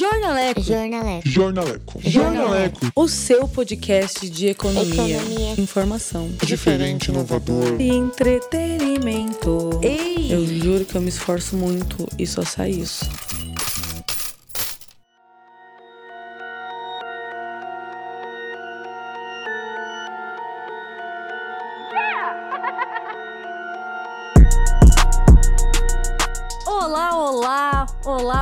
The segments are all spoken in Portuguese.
Jornaleco. Jornaleco. Jornaleco. Jornaleco. O seu podcast de economia, Economia. informação Diferente, inovador. e entretenimento. Ei! Eu juro que eu me esforço muito e só sai isso.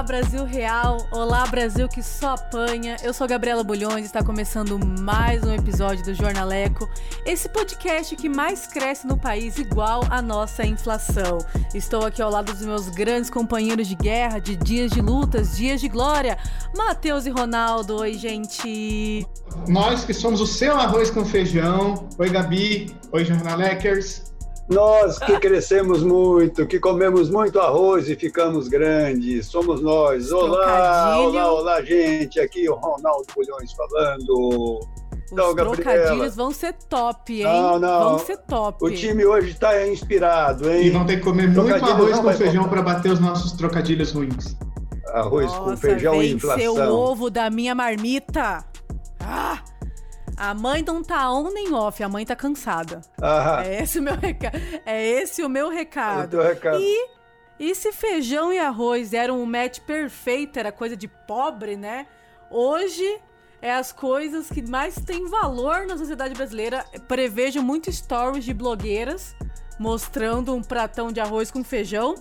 Brasil real, olá Brasil que só apanha. Eu sou Gabriela Bulhões está começando mais um episódio do Jornaleco, esse podcast que mais cresce no país igual a nossa inflação. Estou aqui ao lado dos meus grandes companheiros de guerra, de dias de lutas, dias de glória, Matheus e Ronaldo. Oi, gente. Nós que somos o seu arroz com feijão. Oi, Gabi. Oi, Jornalekers. Nós que crescemos muito, que comemos muito arroz e ficamos grandes, somos nós. Olá, olá, olá, gente. Aqui o Ronaldo Bulhões falando. Os Então, Gabriela. trocadilhos vão ser top, hein? Não, não. Vão ser top. O time hoje está inspirado, E hein? vão ter que comer muito arroz com feijão para bater os nossos trocadilhos ruins. Arroz com Nossa, feijão e venceu o inflação. ovo da minha marmita. Ah! A mãe não tá on nem off, a mãe tá cansada. Ah, É esse o meu recado. É esse o meu o recado. teu recado. E, e se feijão e arroz eram um match perfeito, era coisa de pobre, né? Hoje é as coisas que mais têm valor na sociedade brasileira. Prevejo muito stories de blogueiras mostrando um pratão de arroz com feijão.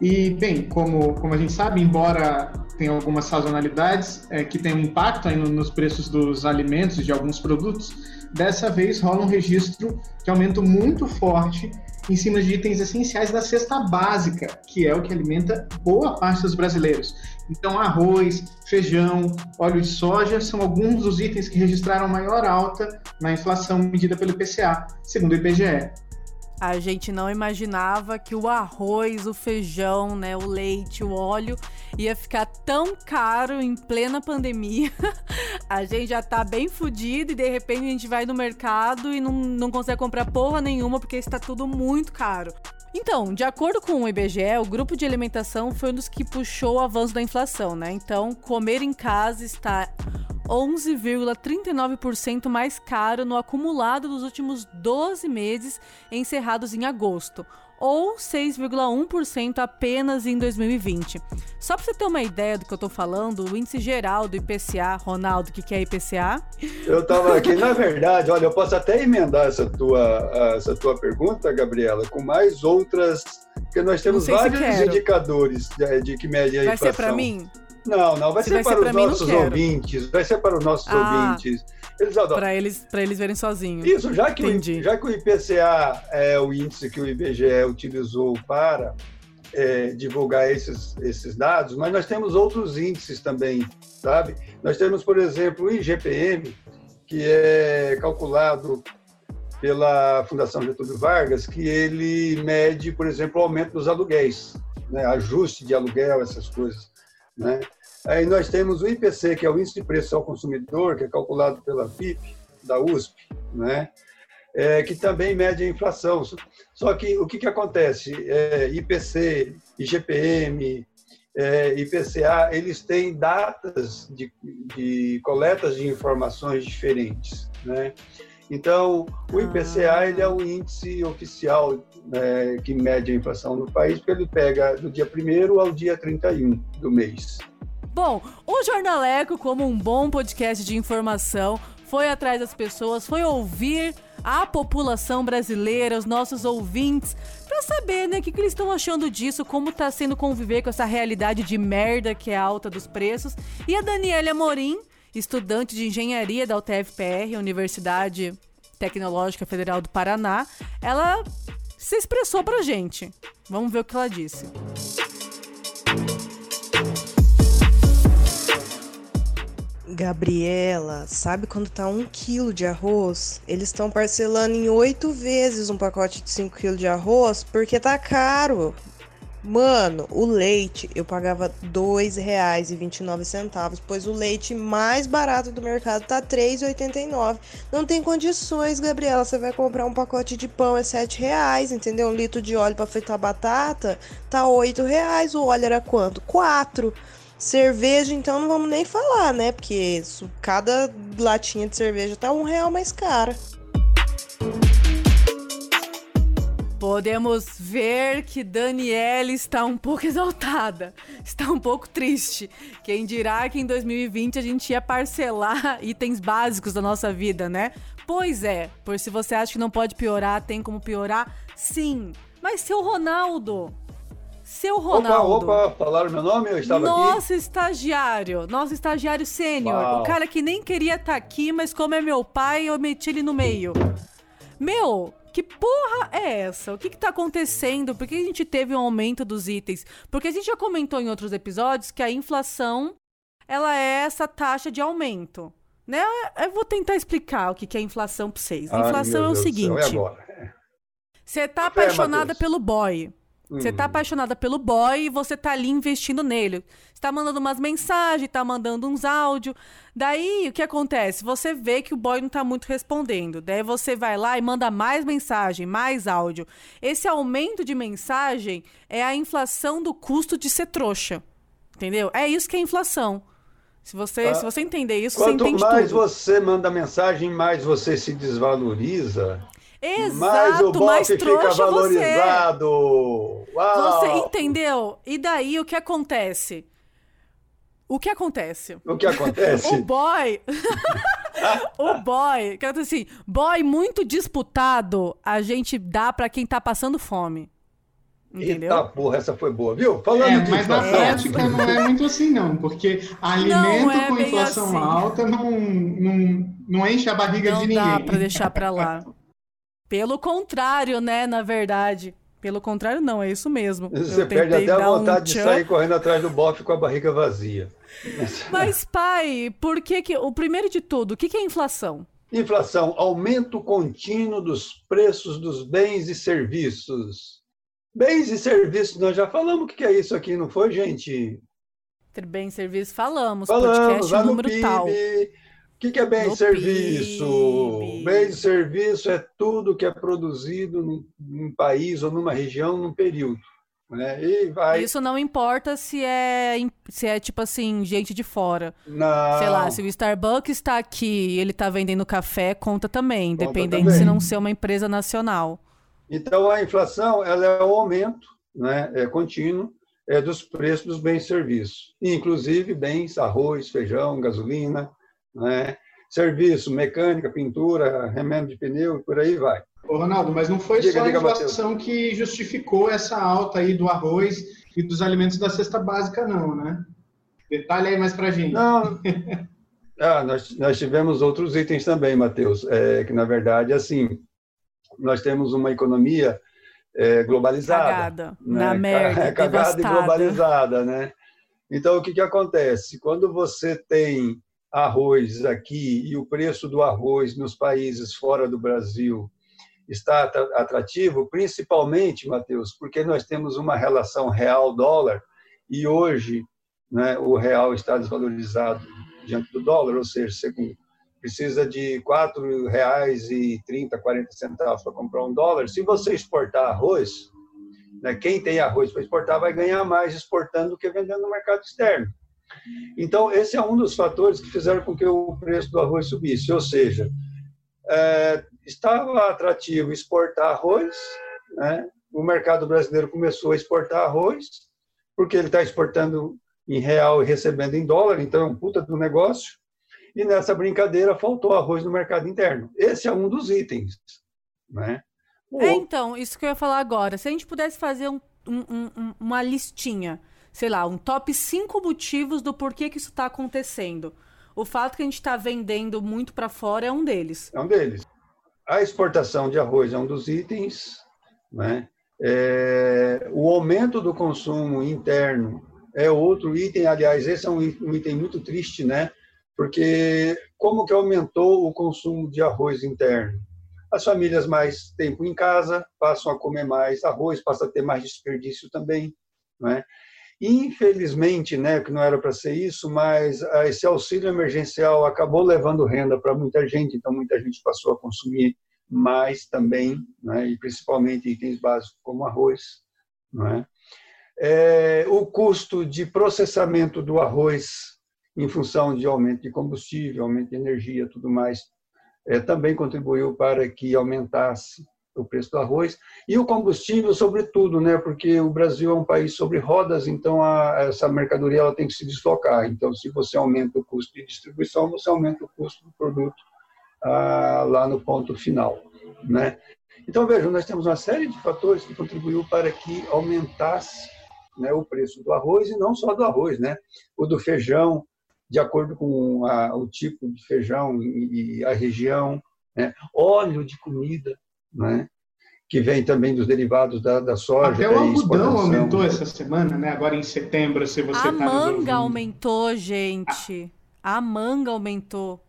E, bem, como, como a gente sabe, embora tenha algumas sazonalidades é, que tem um impacto aí no- nos preços dos alimentos e de alguns produtos, dessa vez rola um registro de aumento muito forte em cima de itens essenciais da cesta básica, que é o que alimenta boa parte dos brasileiros. Então, arroz, feijão, óleo de soja são alguns dos itens que registraram maior alta na inflação medida pelo IPCA, segundo o IBGE. A gente não imaginava que o arroz, o feijão, né, o leite, o óleo ia ficar tão caro em plena pandemia. A gente já tá bem fudido e de repente a gente vai no mercado e não, não consegue comprar porra nenhuma porque está tudo muito caro. Então, de acordo com o IBGE, o grupo de alimentação foi um dos que puxou o avanço da inflação, né? Então, comer em casa está 11,39% mais caro no acumulado dos últimos 12 meses encerrados em agosto, ou 6,1% apenas em 2020. Só para você ter uma ideia do que eu tô falando, o índice geral do IPCA, Ronaldo, o que, que é IPCA? Eu estava aqui, na verdade, olha, eu posso até emendar essa tua, essa tua pergunta, Gabriela, com mais outras, porque nós temos vários indicadores de, de que mede a Vai inflação. ser para mim? Não, não, vai Se ser vai para os mim, nossos quero. ouvintes, vai ser para os nossos Ah. ouvintes. Eles adoram. Para eles, pra eles verem sozinhos. Isso, já que, o, já que o IPCA é o índice que o IBGE utilizou para é, divulgar esses, esses dados, mas nós temos outros índices também, sabe? Nós temos, por exemplo, o IGPM, que é calculado pela Fundação Getúlio Vargas, que ele mede, por exemplo, o aumento dos aluguéis, né? ajuste de aluguel, essas coisas. Né? Aí nós temos o IPC, que é o Índice de Preço ao Consumidor, que é calculado pela FIP, da USP, né? É, que também mede a inflação. Só que o que, que acontece? É, IPC, IGPM, é, IPCA, eles têm datas de, de coletas de informações diferentes. Né? Então, o IPCA Ah. ele é o índice oficial né, que mede a inflação no país, porque ele pega do dia 1 ao dia 31 do mês. Bom, o Jornaleco, como um bom podcast de informação, foi atrás das pessoas, foi ouvir a população brasileira, os nossos ouvintes, pra saber, né, o que, que eles estão achando disso, como tá sendo conviver com essa realidade de merda que é alta dos preços. E a Daniela Amorim, estudante de engenharia da UTFPR, Universidade Tecnológica Federal do Paraná, ela se expressou pra gente. Vamos ver o que ela disse. Gabriela, sabe quando tá um quilo de arroz? Eles estão parcelando em oito vezes um pacote de 5 quilos de arroz porque tá caro. Mano, o leite eu pagava R$ 2,29, pois o leite mais barato do mercado tá R$ 3,89. Não tem condições, Gabriela. Você vai comprar um pacote de pão é 7 reais, entendeu? Um litro de óleo para fritar batata tá 8 reais. O óleo era quanto? 4. Cerveja, então, não vamos nem falar, né? Porque cada latinha de cerveja tá um real mais cara. Podemos ver que Daniela está um pouco exaltada, está um pouco triste. Quem dirá que em 2020 a gente ia parcelar itens básicos da nossa vida, né? Pois é, por se você acha que não pode piorar, tem como piorar? Sim. Mas seu Ronaldo, seu Ronaldo. Opa, opa, falaram meu nome? Eu estava nosso aqui. estagiário, nosso estagiário sênior. O cara que nem queria estar tá aqui, mas como é meu pai, eu meti ele no meio. Meu, que porra é essa? O que, que tá acontecendo? Por que a gente teve um aumento dos itens? Porque a gente já comentou em outros episódios que a inflação ela é essa taxa de aumento. Né? Eu vou tentar explicar o que, que é inflação pra vocês. A inflação é o Deus seguinte. Você tá apaixonada é, pelo boy. Você tá hum. apaixonada pelo boy e você tá ali investindo nele. Você tá mandando umas mensagens, tá mandando uns áudios. Daí, o que acontece? Você vê que o boy não tá muito respondendo. Daí você vai lá e manda mais mensagem, mais áudio. Esse aumento de mensagem é a inflação do custo de ser trouxa. Entendeu? É isso que é inflação. Se você, ah, se você entender isso, você entende. Quanto mais tudo. você manda mensagem, mais você se desvaloriza. Exato, mais o mais fica valorizado. Você. Uau. você entendeu? E daí o que acontece? O que acontece? O que acontece? o boy. o boy, quero dizer assim, boy muito disputado, a gente dá para quem tá passando fome. Entendeu? Eita porra, essa foi boa, viu? Falando é, mas na prática não é muito assim, não, porque alimento é com inflação assim. alta não, não, não enche a barriga não de ninguém. Não dá pra deixar pra lá. Pelo contrário, né, na verdade. Pelo contrário, não, é isso mesmo. Você perde até a vontade um de sair correndo atrás do bofe com a barriga vazia. Mas, pai, por que que. O primeiro de tudo, o que, que é inflação? Inflação, aumento contínuo dos preços dos bens e serviços. Bens e serviços, nós já falamos o que é isso aqui, não foi, gente? Bens e serviços, falamos. Falamos, podcast número PIB, tal. O que, que é bem no serviço? PIB. Bem serviço é tudo que é produzido num, num país ou numa região num período. Né? E vai... Isso não importa se é, se é tipo assim, gente de fora. Não. Sei lá, se o Starbucks está aqui e ele está vendendo café, conta também, conta dependendo também. se não ser uma empresa nacional. Então a inflação ela é o aumento né, é contínuo é dos preços dos bens e serviços, inclusive bens, arroz, feijão, gasolina, né? serviço, mecânica, pintura, remédio de pneu e por aí vai. Ô, Ronaldo, mas não foi diga, só a inflação que justificou essa alta aí do arroz e dos alimentos da cesta básica, não, né? Detalhe aí mais para gente. Não. Ah, nós, nós tivemos outros itens também, Matheus, é, que na verdade, assim, nós temos uma economia é, globalizada. Cagada, né? na merda, Cagada devastada. e globalizada, né? Então, o que, que acontece? Quando você tem arroz aqui e o preço do arroz nos países fora do Brasil está atrativo, principalmente, Matheus, porque nós temos uma relação real-dólar e hoje né, o real está desvalorizado diante do dólar, ou seja, você precisa de R$ 4,30, 40 centavos para comprar um dólar. Se você exportar arroz, né, quem tem arroz para exportar vai ganhar mais exportando do que vendendo no mercado externo. Então, esse é um dos fatores que fizeram com que o preço do arroz subisse. Ou seja, é, estava atrativo exportar arroz, né? o mercado brasileiro começou a exportar arroz, porque ele está exportando em real e recebendo em dólar, então é um puta do negócio. E nessa brincadeira faltou arroz no mercado interno. Esse é um dos itens. Né? É, então, isso que eu ia falar agora. Se a gente pudesse fazer um, um, um, uma listinha sei lá, um top 5 motivos do porquê que isso está acontecendo. O fato que a gente está vendendo muito para fora é um deles. É um deles. A exportação de arroz é um dos itens, né? É, o aumento do consumo interno é outro item. Aliás, esse é um item muito triste, né? Porque como que aumentou o consumo de arroz interno? As famílias mais tempo em casa passam a comer mais arroz, passa a ter mais desperdício também, né? Infelizmente, né, que não era para ser isso, mas ah, esse auxílio emergencial acabou levando renda para muita gente, então muita gente passou a consumir mais também, né, e principalmente itens básicos como arroz. Né? É, o custo de processamento do arroz, em função de aumento de combustível, aumento de energia, tudo mais, é, também contribuiu para que aumentasse o preço do arroz e o combustível, sobretudo, né? Porque o Brasil é um país sobre rodas, então a, essa mercadoria ela tem que se deslocar. Então, se você aumenta o custo de distribuição, você aumenta o custo do produto ah, lá no ponto final, né? Então vejam, nós temos uma série de fatores que contribuiu para que aumentasse né, o preço do arroz e não só do arroz, né? O do feijão, de acordo com a, o tipo de feijão e, e a região, né? óleo de comida, né? que vem também dos derivados da, da soja. Até o algodão aumentou essa semana, né? Agora em setembro, se você A tá manga aumentou, gente. A manga aumentou.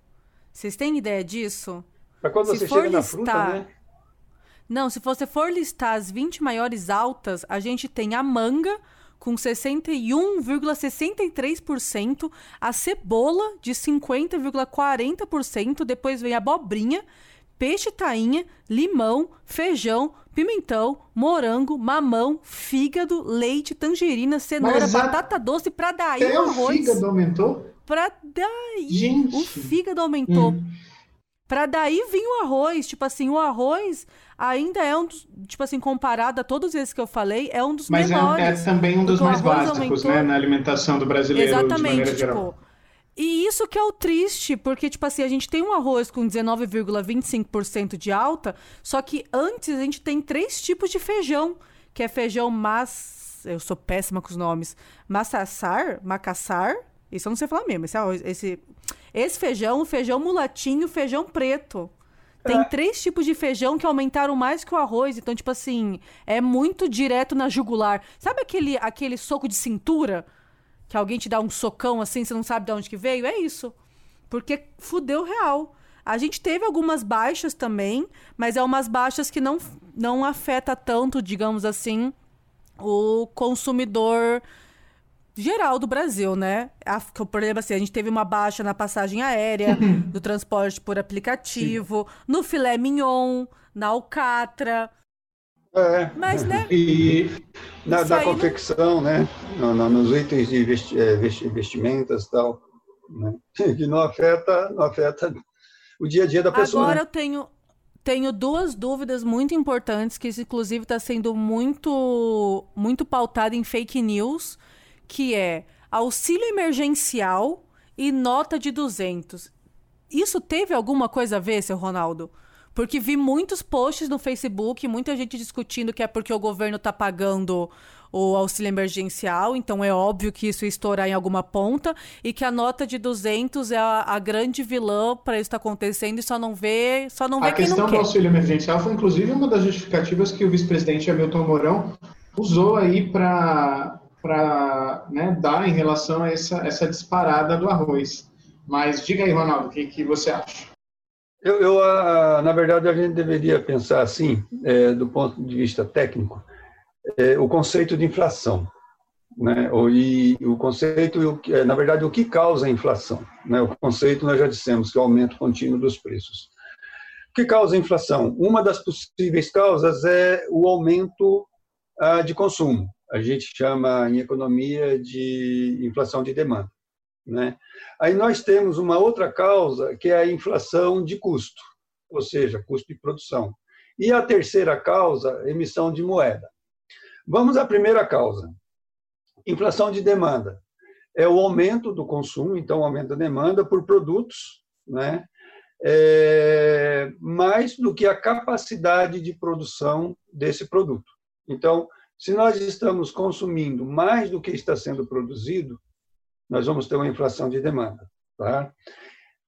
Vocês têm ideia disso? Para quando se você chega listar... na fruta, né? Não, se você for listar as 20 maiores altas, a gente tem a manga com 61,63%, a cebola de 50,40%, depois vem a abobrinha peixe tainha, limão, feijão, pimentão, morango, mamão, fígado, leite, tangerina, cenoura, a... batata doce, pra daí Até o arroz. O fígado aumentou? Pra daí Gente. o fígado aumentou. Hum. Pra daí vir o arroz. Tipo assim, o arroz ainda é um dos, tipo assim, comparado a todos esses que eu falei, é um dos Mas menores. Mas é, é, também um dos mais básicos, aumentou... né, na alimentação do brasileiro Exatamente, tipo, geral. E isso que é o triste, porque, tipo assim, a gente tem um arroz com 19,25% de alta, só que antes a gente tem três tipos de feijão, que é feijão mas... Eu sou péssima com os nomes. Massassar, macassar, isso eu não sei falar mesmo, esse arroz, esse... Esse feijão, feijão mulatinho, feijão preto. Tem é. três tipos de feijão que aumentaram mais que o arroz. Então, tipo assim, é muito direto na jugular. Sabe aquele, aquele soco de cintura? Que alguém te dá um socão assim, você não sabe de onde que veio, é isso. Porque fudeu real. A gente teve algumas baixas também, mas é umas baixas que não, não afeta tanto, digamos assim, o consumidor geral do Brasil, né? A, por exemplo, assim, a gente teve uma baixa na passagem aérea, do transporte por aplicativo, Sim. no filé mignon, na alcatra. É. Mas, né? E na, na confecção, não... né? No, no, nos itens de vesti, é, vestimentas e tal. Né? Que não afeta, não afeta o dia a dia da pessoa. Agora né? eu tenho, tenho duas dúvidas muito importantes, que isso, inclusive, está sendo muito, muito pautado em fake news, que é auxílio emergencial e nota de 200. Isso teve alguma coisa a ver, seu Ronaldo? Porque vi muitos posts no Facebook, muita gente discutindo que é porque o governo está pagando o auxílio emergencial, então é óbvio que isso ia estourar em alguma ponta e que a nota de 200 é a, a grande vilã para isso estar tá acontecendo e só não vê, só não vê a quem não quer. A questão do auxílio emergencial foi inclusive uma das justificativas que o vice-presidente Hamilton Mourão usou aí para para né, dar em relação a essa, essa disparada do arroz. Mas diga aí, Ronaldo, o que, que você acha? Eu, eu a, na verdade, a gente deveria pensar assim, é, do ponto de vista técnico, é, o conceito de inflação. Né? O, e o conceito, é, na verdade, o que causa a inflação. Né? O conceito, nós já dissemos, que é o aumento contínuo dos preços. O que causa a inflação? Uma das possíveis causas é o aumento ah, de consumo. A gente chama em economia de inflação de demanda. Né? Aí nós temos uma outra causa, que é a inflação de custo, ou seja, custo de produção. E a terceira causa, emissão de moeda. Vamos à primeira causa. Inflação de demanda. É o aumento do consumo, então aumento da demanda por produtos, né? É, mais do que a capacidade de produção desse produto. Então, se nós estamos consumindo mais do que está sendo produzido, nós vamos ter uma inflação de demanda. Tá?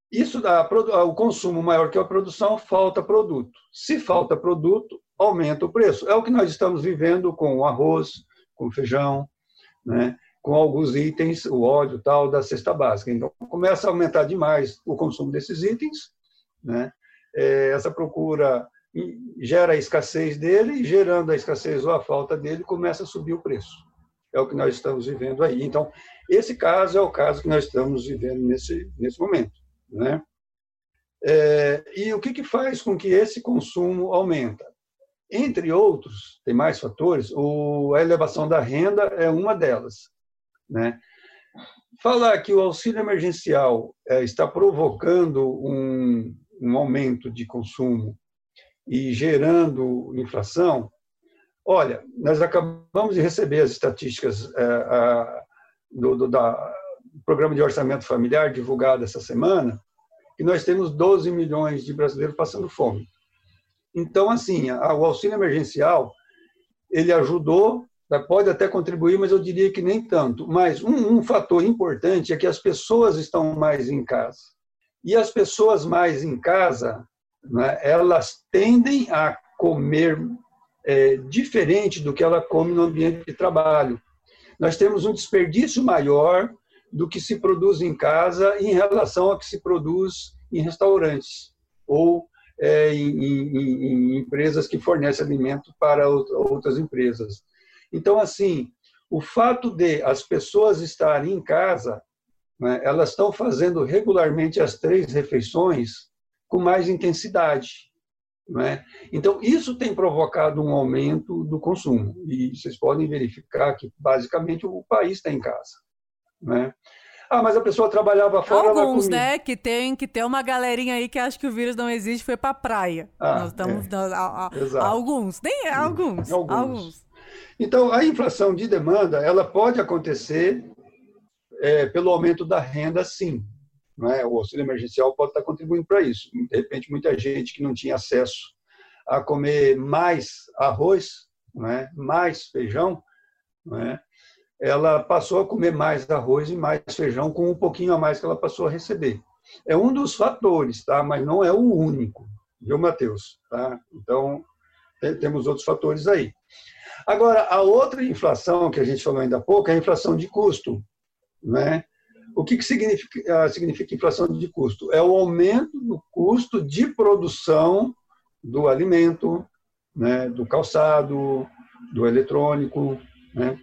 Isso dá o consumo maior que a produção, falta produto. Se falta produto, aumenta o preço. É o que nós estamos vivendo com o arroz, com o feijão, né? com alguns itens, o óleo tal, da cesta básica. Então, começa a aumentar demais o consumo desses itens, né? É, essa procura gera a escassez dele, e gerando a escassez ou a falta dele, começa a subir o preço. É o que nós estamos vivendo aí. Então, esse caso é o caso que nós estamos vivendo nesse, nesse momento. Né? É, e o que, que faz com que esse consumo aumenta? entre outros, tem mais fatores, o, a elevação da renda é uma delas. Né? Falar que o auxílio emergencial é, está provocando um, um aumento de consumo e gerando inflação, olha, nós acabamos de receber as estatísticas é, a, do, do da, Programa de Orçamento Familiar divulgado essa semana, e nós temos 12 milhões de brasileiros passando fome. Então, assim, o auxílio emergencial, ele ajudou, né, pode até contribuir, mas eu diria que nem tanto. Mas um, um fator importante é que as pessoas estão mais em casa. E as pessoas mais em casa, né, elas tendem a comer é, diferente do que ela come no ambiente de trabalho. Nós temos um desperdício maior do que se produz em casa em relação ao que se produz em restaurantes ou é, em, em, em, empresas que fornecem alimento para outras empresas. Então, assim, o fato de as pessoas estarem em casa, né, elas estão fazendo regularmente as três refeições com mais intensidade. Né? Então, isso tem provocado um aumento do consumo. E vocês podem verificar que, basicamente, o país está em casa. Né? Ah, mas a pessoa trabalhava fora. Alguns, né? Que tem, que tem uma galerinha aí que acha que o vírus não existe foi pra praia. Ah, Nós estamos. É. A, a, alguns, nem alguns, alguns. Alguns. Então, a inflação de demanda ela pode acontecer é, pelo aumento da renda, sim. É? O auxílio emergencial pode estar contribuindo para isso. De repente, muita gente que não tinha acesso a comer mais arroz, é? mais feijão, é? ela passou a comer mais arroz e mais feijão com um pouquinho a mais que ela passou a receber. É um dos fatores, tá? mas não é o único, viu, Matheus? Tá? Então, temos outros fatores aí. Agora, a outra inflação que a gente falou ainda há pouco é a inflação de custo. Né? O que, que significa, ah, significa inflação de custo? É o aumento do custo de produção do alimento, né? do calçado, do eletrônico, né?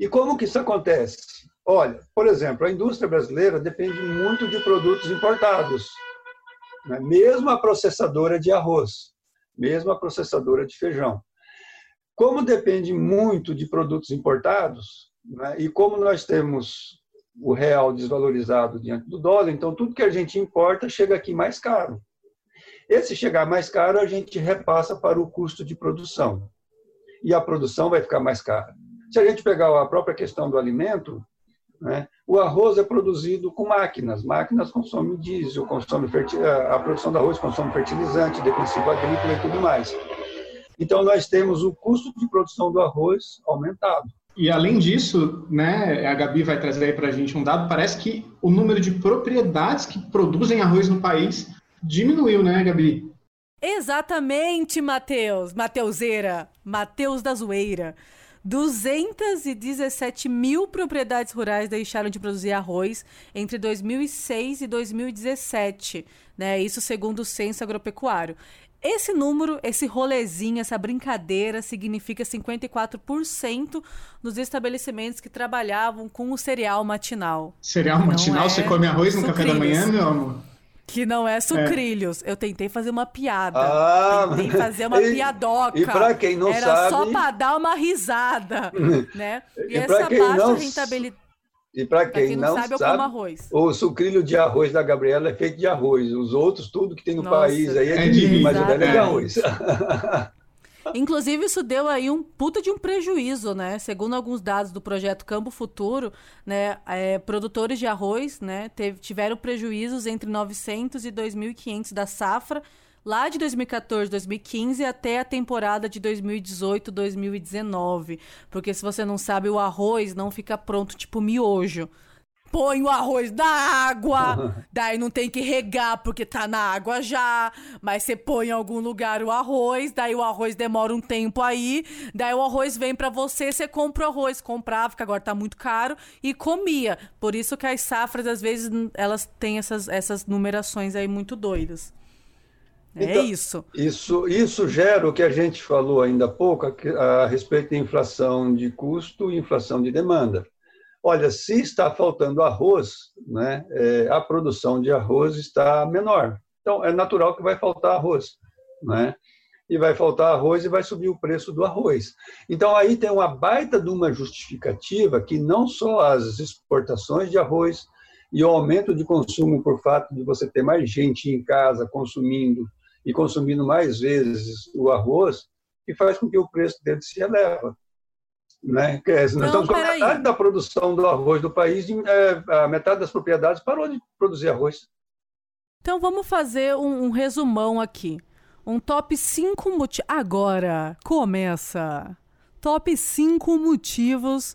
E como que isso acontece? Olha, por exemplo, a indústria brasileira depende muito de produtos importados. Né? Mesmo a processadora de arroz, mesmo a processadora de feijão. Como depende muito de produtos importados, né? e como nós temos o real desvalorizado diante do dólar, então tudo que a gente importa chega aqui mais caro. Esse chegar mais caro, a gente repassa para o custo de produção. E a produção vai ficar mais cara. Se a gente pegar a própria questão do alimento, né, o arroz é produzido com máquinas. Máquinas consomem diesel, consomem a produção do arroz consome fertilizante, defensivo agrícola e tudo mais. Então, nós temos o custo de produção do arroz aumentado. E além disso, né, a Gabi vai trazer aí para a gente um dado, parece que o número de propriedades que produzem arroz no país diminuiu, né, Gabi? Exatamente, Matheus. Mateuseira. Mateus da Zoeira. 217 mil propriedades rurais deixaram de produzir arroz entre 2006 e 2017, né? Isso segundo o Censo Agropecuário. Esse número, esse rolezinho, essa brincadeira significa 54% dos estabelecimentos que trabalhavam com o cereal matinal. Cereal matinal? É Você come arroz no café da manhã, meu amor? Que não é sucrilhos. É. Eu tentei fazer uma piada. Ah, tentei fazer uma e, piadoca. E pra quem não Era sabe... Era só pra dar uma risada, né? E, e essa baixa não... rentabilidade... E para quem, quem, não, sabe, sabe o sucrilho de arroz da Gabriela é feito de arroz. Os outros, tudo que tem no Nossa, país aí é de milho, mas o dela é de arroz. Inclusive, isso deu aí um puta de um prejuízo, né? Segundo alguns dados do projeto Campo Futuro, né, é, produtores de arroz né, teve, tiveram prejuízos entre 900 e 2.500 da safra, lá de 2014, 2015 até a temporada de 2018, 2019. Porque se você não sabe, o arroz não fica pronto tipo miojo põe o arroz na água, daí não tem que regar porque tá na água já, mas você põe em algum lugar o arroz, daí o arroz demora um tempo aí, daí o arroz vem para você, você compra o arroz, comprava, que agora tá muito caro, e comia. Por isso que as safras, às vezes, elas têm essas, essas numerações aí muito doidas. É então, isso. Isso, isso gera o que a gente falou ainda há pouco a, a respeito da inflação de custo e inflação de demanda. Olha, se está faltando arroz, né, é, a produção de arroz está menor. Então, é natural que vai faltar arroz. Né? e vai faltar arroz e vai subir o preço do arroz. Então, aí tem uma baita de uma justificativa que não só as exportações de arroz e o aumento de consumo por fato de você ter mais gente em casa consumindo e consumindo mais vezes o arroz, que faz com que o preço dele se eleva. Né? Nós não, estamos com a metade da produção do arroz do país, é, a metade das propriedades parou de produzir arroz. Então vamos fazer um, um resumão aqui. Um top 5 motivos. Agora começa. Top 5 motivos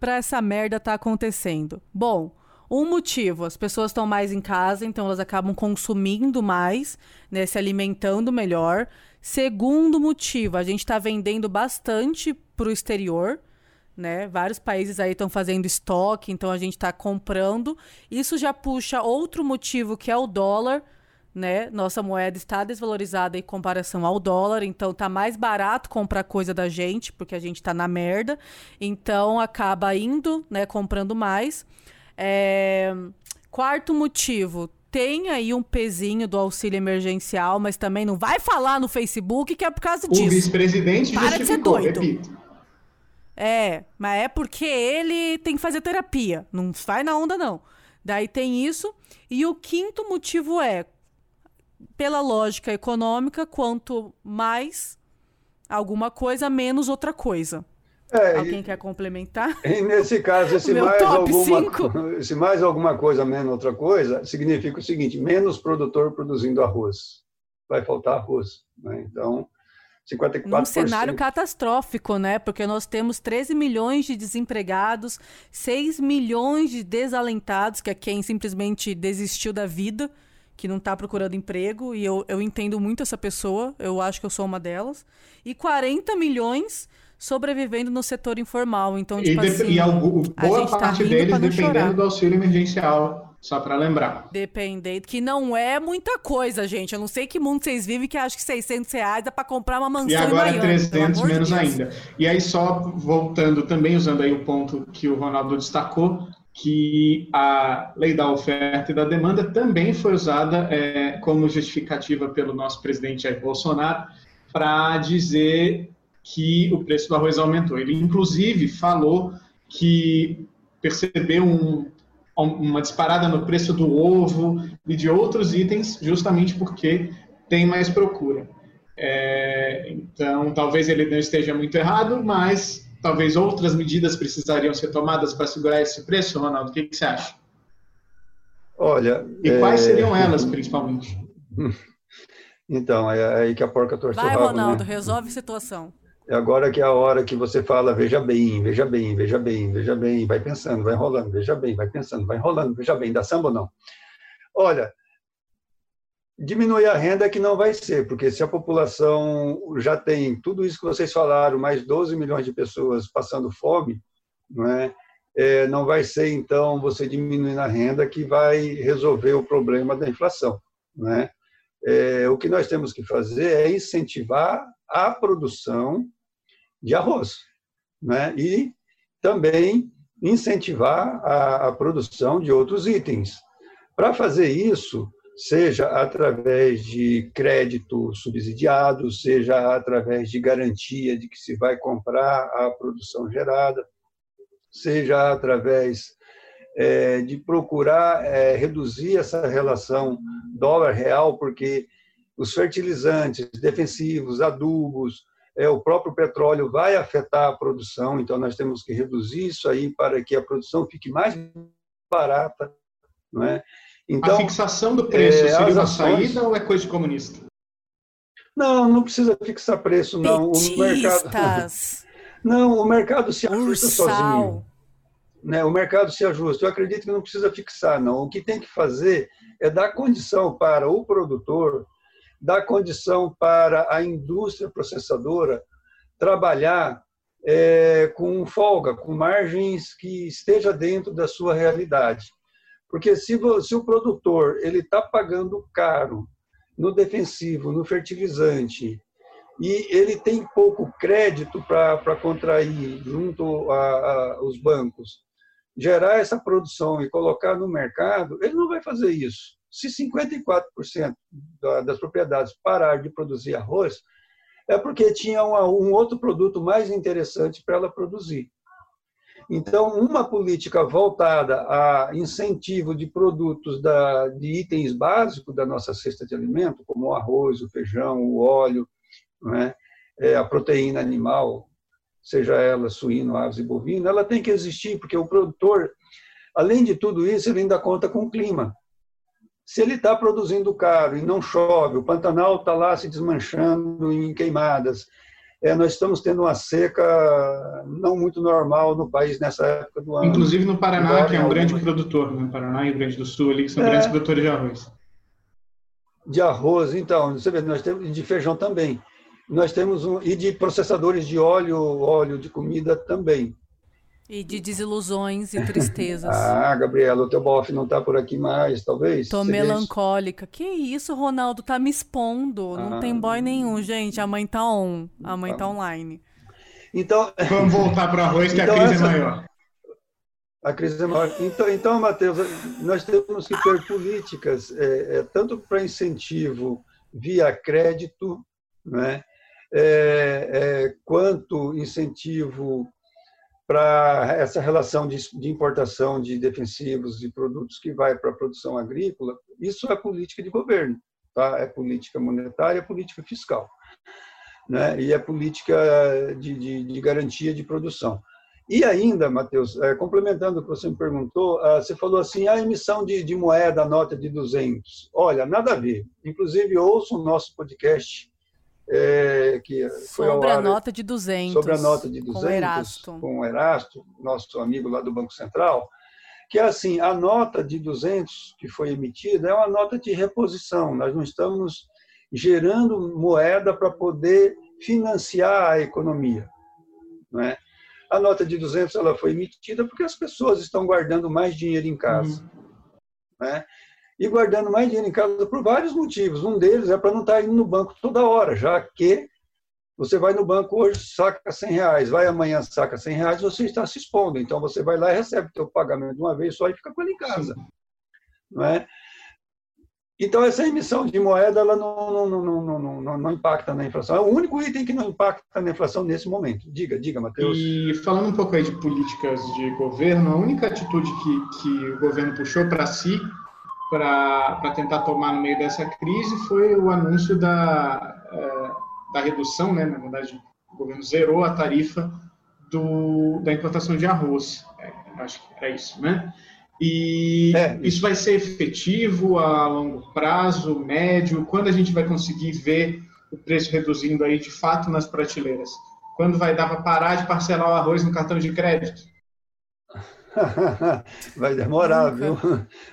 para essa merda tá acontecendo. Bom, um motivo, as pessoas estão mais em casa, então elas acabam consumindo mais, né, se alimentando melhor. Segundo motivo, a gente está vendendo bastante para o exterior, né? Vários países aí estão fazendo estoque, então a gente está comprando. Isso já puxa outro motivo que é o dólar, né? Nossa moeda está desvalorizada em comparação ao dólar, então tá mais barato comprar coisa da gente, porque a gente tá na merda. Então acaba indo, né, comprando mais. É... Quarto motivo, tem aí um pezinho do auxílio emergencial, mas também não vai falar no Facebook que é por causa disso. O vice-presidente Para de ser doido. Repito. É, mas é porque ele tem que fazer terapia. Não vai na onda, não. Daí tem isso. E o quinto motivo é, pela lógica econômica, quanto mais alguma coisa, menos outra coisa. É, Alguém e, quer complementar? E nesse caso, esse mais, alguma, esse mais alguma coisa, menos outra coisa, significa o seguinte: menos produtor produzindo arroz. Vai faltar arroz. Né? Então, 54%. Num cenário catastrófico, né? Porque nós temos 13 milhões de desempregados, 6 milhões de desalentados, que é quem simplesmente desistiu da vida, que não está procurando emprego, e eu, eu entendo muito essa pessoa, eu acho que eu sou uma delas, e 40 milhões sobrevivendo no setor informal. Então, tipo e, assim, e algum, boa tá parte tá deles dependendo chorar. do auxílio emergencial só para lembrar. Dependendo, que não é muita coisa, gente. Eu não sei que mundo vocês vivem que acho que 600 reais dá para comprar uma mansão E agora é 300 menos de ainda. E aí só voltando também, usando aí o ponto que o Ronaldo destacou, que a lei da oferta e da demanda também foi usada é, como justificativa pelo nosso presidente Jair Bolsonaro para dizer que o preço do arroz aumentou. Ele, inclusive, falou que percebeu um uma disparada no preço do ovo e de outros itens, justamente porque tem mais procura. É, então, talvez ele não esteja muito errado, mas talvez outras medidas precisariam ser tomadas para segurar esse preço, Ronaldo. O que, que você acha? Olha. E é... quais seriam elas, principalmente? Então, é aí que a porca torceu Vai, Ronaldo, né? resolve a situação. É agora que é a hora que você fala, veja bem, veja bem, veja bem, veja bem, vai pensando, vai enrolando, veja bem, vai pensando, vai enrolando, veja bem, dá samba ou não? Olha, diminuir a renda é que não vai ser, porque se a população já tem tudo isso que vocês falaram, mais 12 milhões de pessoas passando fome, não é? É, não vai ser, então, você diminuir a renda que vai resolver o problema da inflação. Né? É, o que nós temos que fazer é incentivar a produção de arroz, né? E também incentivar a, a produção de outros itens. Para fazer isso, seja através de crédito subsidiado, seja através de garantia de que se vai comprar a produção gerada, seja através é, de procurar é, reduzir essa relação dólar-real, porque os fertilizantes defensivos, adubos, é, o próprio petróleo vai afetar a produção, então nós temos que reduzir isso aí para que a produção fique mais barata. Não é? então, a fixação do preço é, seria uma saída ou é coisa de comunista? Não, não precisa fixar preço, não. O mercado, não, o mercado se ajusta Ursal. sozinho. Né? O mercado se ajusta. Eu acredito que não precisa fixar, não. O que tem que fazer é dar condição para o produtor dá condição para a indústria processadora trabalhar é, com folga, com margens que esteja dentro da sua realidade. Porque se, se o produtor ele está pagando caro no defensivo, no fertilizante, e ele tem pouco crédito para contrair junto aos bancos, gerar essa produção e colocar no mercado, ele não vai fazer isso. Se 54% das propriedades parar de produzir arroz, é porque tinha um outro produto mais interessante para ela produzir. Então, uma política voltada a incentivo de produtos da, de itens básicos da nossa cesta de alimento, como o arroz, o feijão, o óleo, né? é, a proteína animal, seja ela suíno, aves e bovino, ela tem que existir, porque o produtor, além de tudo isso, ele ainda conta com o clima. Se ele está produzindo caro e não chove, o Pantanal está lá se desmanchando em queimadas, é, nós estamos tendo uma seca não muito normal no país nessa época do ano. Inclusive no Paraná, que é um grande produtor, no né? Paraná e Rio Grande do Sul, ali, que são é, grandes produtores de arroz. De arroz, então, você vê, nós temos de feijão também. Nós temos um, e de processadores de óleo, óleo de comida também. E de desilusões e tristezas. ah, Gabriela, o teu bofe não está por aqui mais, talvez? Tô melancólica. Que isso, Ronaldo? Tá me expondo. Não ah, tem boy nenhum, gente. A mãe tá on. A mãe tá online. Então... Vamos voltar para arroz, que então, a crise é essa... é maior. A crise é maior. Então, então Matheus, nós temos que ter políticas, é, é, tanto para incentivo via crédito, né, é, é quanto incentivo para essa relação de, de, importação de defensivos e produtos que vai para a produção agrícola, isso é política de governo, tá? é política monetária, é política fiscal, né? e é política de, de, de garantia de produção. E ainda, Matheus, é, complementando o que você me perguntou, ah, você falou assim, a emissão de, de moeda, nota de 200. Olha, nada a ver. Inclusive, ouça o nosso podcast é, que foi sobre a nota de 200. Sobre a nota de 200, com Erasto. Com Erasto, nosso amigo lá do Banco Central, que é assim, a nota de 200 que foi emitida é uma nota de reposição. Nós não estamos gerando moeda para poder financiar a economia. Não é? A nota de 200 ela foi emitida porque as pessoas estão guardando mais dinheiro em casa. Uhum. Né? E guardando mais dinheiro em casa por vários motivos. Um deles é para não estar tá indo no banco toda hora, já que você vai no banco hoje, saca 100 reais, vai amanhã, saca 100 reais, você está se expondo. Então, você vai lá e recebe o seu pagamento de uma vez só e fica com ele em casa. Não é? Então, essa emissão de moeda ela não, não, não, não, não, não impacta na inflação. É o único item que não impacta na inflação nesse momento. Diga, diga, Matheus. E falando um pouco aí de políticas de governo, a única atitude que, que o governo puxou para si para tentar tomar no meio dessa crise foi o anúncio da, é, da redução, né, na verdade, o governo zerou a tarifa do, da importação de arroz. É, acho que era isso, né? E é. isso vai ser efetivo a longo prazo, médio? Quando a gente vai conseguir ver o preço reduzindo aí de fato nas prateleiras? Quando vai dar para parar de parcelar o arroz no cartão de crédito? Vai demorar, viu?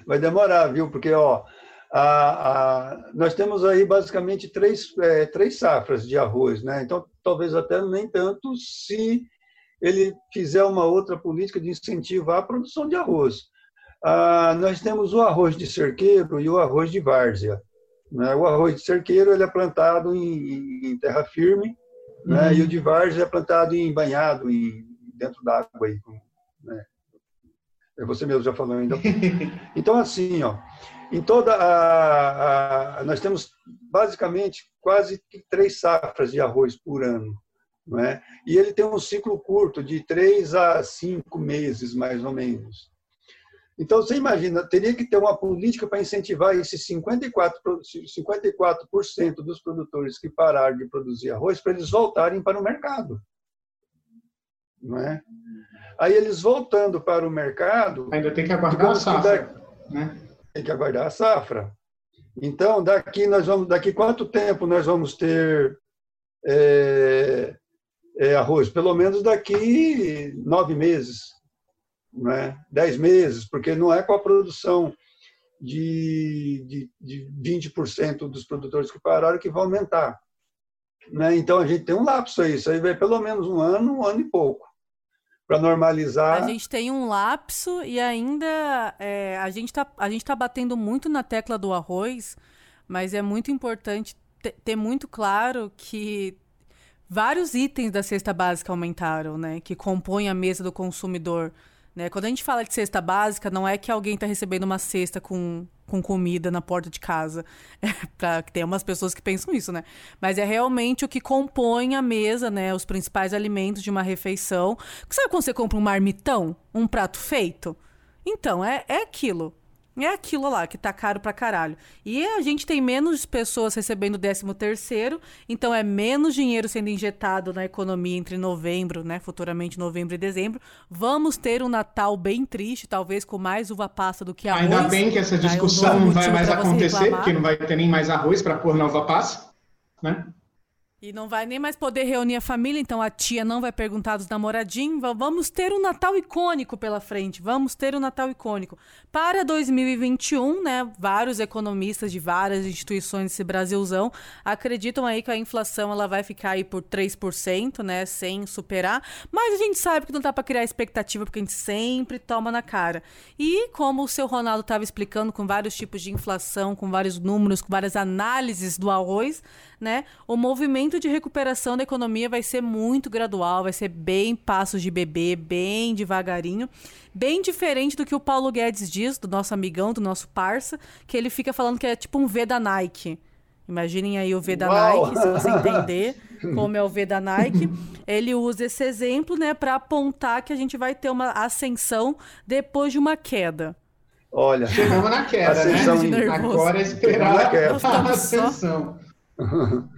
Vai demorar, viu? Porque, ó, a, a, nós temos aí basicamente três, é, três safras de arroz, né? Então, talvez até nem tanto se ele fizer uma outra política de incentivar a produção de arroz. Ah, nós temos o arroz de cerqueiro e o arroz de várzea. Né? O arroz de cerqueiro ele é plantado em, em terra firme, né? uhum. e o de várzea é plantado em banhado, em, dentro d'água, aí, né? É você mesmo já falou ainda. Então, assim, ó, em toda a, a, nós temos basicamente quase três safras de arroz por ano, não é? E ele tem um ciclo curto de três a cinco meses, mais ou menos. Então, você imagina, teria que ter uma política para incentivar esses 54%, 54 dos produtores que pararam de produzir arroz para eles voltarem para o mercado. Não é? Aí eles voltando para o mercado. Ainda tem que aguardar a safra. Né? Tem que aguardar a safra. Então, daqui nós vamos, daqui quanto tempo nós vamos ter é, é, arroz? Pelo menos daqui nove meses, né? dez meses, porque não é com a produção de, de, de 20% dos produtores que pararam que vai aumentar. Né? Então, a gente tem um lapso aí, isso aí vai pelo menos um ano, um ano e pouco para normalizar. A gente tem um lapso e ainda é, a gente está tá batendo muito na tecla do arroz, mas é muito importante ter muito claro que vários itens da cesta básica aumentaram, né? Que compõem a mesa do consumidor Né? Quando a gente fala de cesta básica, não é que alguém está recebendo uma cesta com, com comida na porta de casa. É, pra, tem umas pessoas que pensam isso, né? Mas é realmente o que compõe a mesa, né? Os principais alimentos de uma refeição. Sabe quando você compra um marmitão? Um prato feito? Então, é, é aquilo. É aquilo lá que tá caro pra caralho. E a gente tem menos pessoas recebendo o 13 terceiro, então é menos dinheiro sendo injetado na economia entre novembro, né, futuramente novembro e dezembro. Vamos ter um Natal bem triste, talvez com mais uva passa do que arroz. Ainda bem que essa discussão não vai mais acontecer, porque não vai ter nem mais arroz para pôr na uva passa, né? E não vai nem mais poder reunir a família, então a tia não vai perguntar dos namoradinhos. Vamos ter um Natal icônico pela frente. Vamos ter um Natal icônico. Para 2021, né? Vários economistas de várias instituições desse Brasilzão acreditam aí que a inflação ela vai ficar aí por 3%, né? Sem superar. Mas a gente sabe que não dá para criar expectativa, porque a gente sempre toma na cara. E como o seu Ronaldo estava explicando, com vários tipos de inflação, com vários números, com várias análises do arroz, né? O movimento de recuperação da economia vai ser muito gradual, vai ser bem passos de bebê, bem devagarinho, bem diferente do que o Paulo Guedes diz, do nosso amigão, do nosso parça, que ele fica falando que é tipo um V da Nike. Imaginem aí o V da Uau. Nike, se você entender como é o V da Nike. Ele usa esse exemplo, né, para apontar que a gente vai ter uma ascensão depois de uma queda. Olha, chegamos na queda, né? Agora é esperar a ascensão.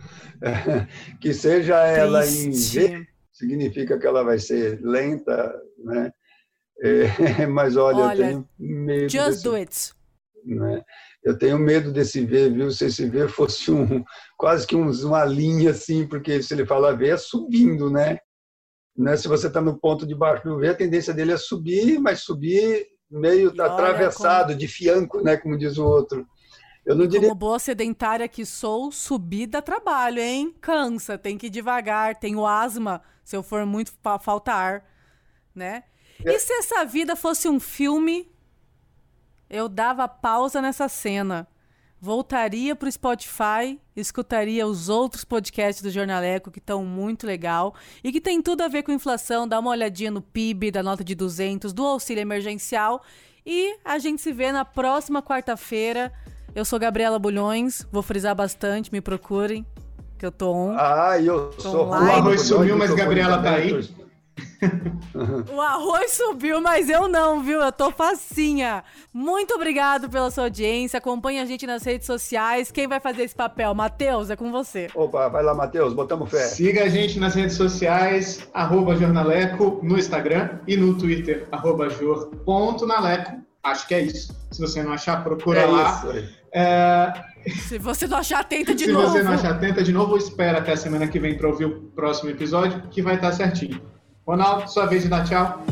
que seja ela Triste. em V, significa que ela vai ser lenta, né? É, mas olha, olha, eu tenho medo. Just desse, do it. Né? Eu tenho medo desse V, viu? Se esse V fosse um quase que um, uma linha assim, porque se ele fala V é subindo, né? né? Se você está no ponto de baixo do V, a tendência dele é subir, mas subir meio e atravessado, como... de fianco, né? Como diz o outro. Eu não diria... Como boa sedentária que sou, subir dá trabalho, hein? Cansa, tem que ir devagar, tenho asma, se eu for muito falta ar, né? É. E se essa vida fosse um filme, eu dava pausa nessa cena. Voltaria pro Spotify, escutaria os outros podcasts do Jornaleco que estão muito legal e que tem tudo a ver com inflação, dá uma olhadinha no PIB, da nota de 200, do auxílio emergencial e a gente se vê na próxima quarta-feira eu sou Gabriela Bulhões, vou frisar bastante, me procurem, que eu tô on. Ah, eu tô sou. O arroz subiu, mas Gabriela tá aí. o arroz subiu, mas eu não, viu? Eu tô facinha. Muito obrigado pela sua audiência. Acompanhe a gente nas redes sociais. Quem vai fazer esse papel? Matheus, é com você. Opa, vai lá, Matheus, botamos fé. Siga a gente nas redes sociais, arroba jornaleco, no Instagram e no Twitter, arroba jor.naleco. Acho que é isso. Se você não achar, procura é lá. É... Se você não achar, tenta de Se novo. Se você não achar, tenta de novo. Espera até a semana que vem para ouvir o próximo episódio, que vai estar certinho. Ronaldo, sua vez de dar tchau.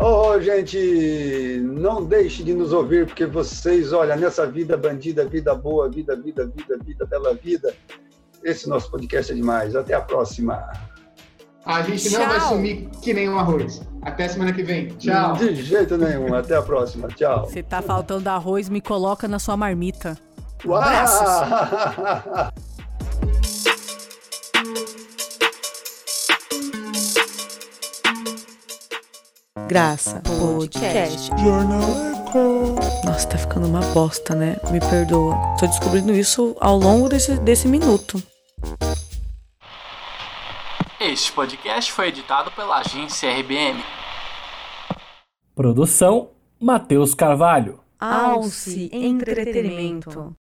Oh, gente, não deixe de nos ouvir, porque vocês, olha, nessa vida bandida, vida boa, vida, vida, vida, vida, bela vida, esse nosso podcast é demais. Até a próxima. A gente Tchau. não vai sumir que nem um arroz. Até semana que vem. Tchau. De jeito nenhum. Até a próxima. Tchau. Se tá faltando arroz, me coloca na sua marmita. Abraços. Graça Podcast. Jornaleco. Nossa, tá ficando uma bosta, né? Me perdoa. Tô descobrindo isso ao longo desse, desse minuto. Este podcast foi editado pela agência RBM. Produção: Matheus Carvalho. Alce Entretenimento.